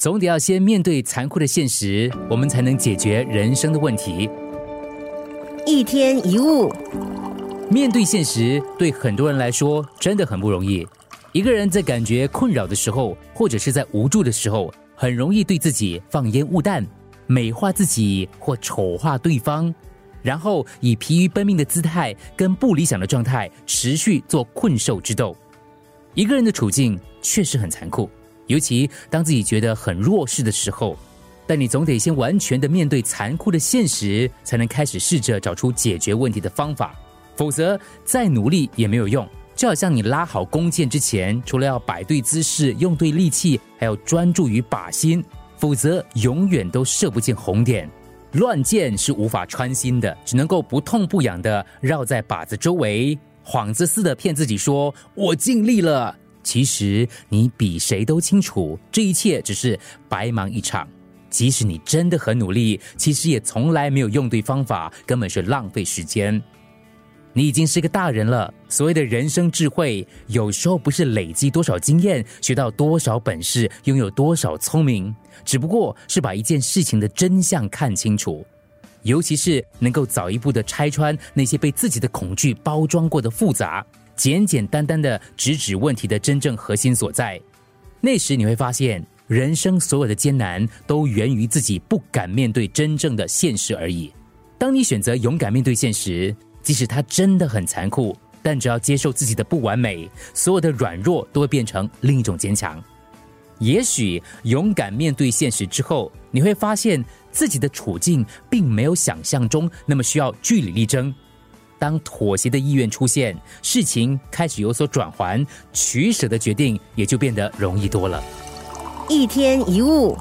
总得要先面对残酷的现实，我们才能解决人生的问题。一天一物，面对现实，对很多人来说真的很不容易。一个人在感觉困扰的时候，或者是在无助的时候，很容易对自己放烟雾弹，美化自己或丑化对方，然后以疲于奔命的姿态跟不理想的状态持续做困兽之斗。一个人的处境确实很残酷，尤其当自己觉得很弱势的时候，但你总得先完全的面对残酷的现实，才能开始试着找出解决问题的方法，否则再努力也没有用。就好像你拉好弓箭之前，除了要摆对姿势、用对力气，还要专注于靶心，否则永远都射不进红点。乱箭是无法穿心的，只能够不痛不痒的绕在靶子周围，幌子似的骗自己说“我尽力了”。其实你比谁都清楚，这一切只是白忙一场。即使你真的很努力，其实也从来没有用对方法，根本是浪费时间。你已经是个大人了。所谓的人生智慧，有时候不是累积多少经验、学到多少本事、拥有多少聪明，只不过是把一件事情的真相看清楚，尤其是能够早一步的拆穿那些被自己的恐惧包装过的复杂，简简单单的直指问题的真正核心所在。那时你会发现，人生所有的艰难都源于自己不敢面对真正的现实而已。当你选择勇敢面对现实。即使它真的很残酷，但只要接受自己的不完美，所有的软弱都会变成另一种坚强。也许勇敢面对现实之后，你会发现自己的处境并没有想象中那么需要据理力争。当妥协的意愿出现，事情开始有所转圜，取舍的决定也就变得容易多了。一天一物。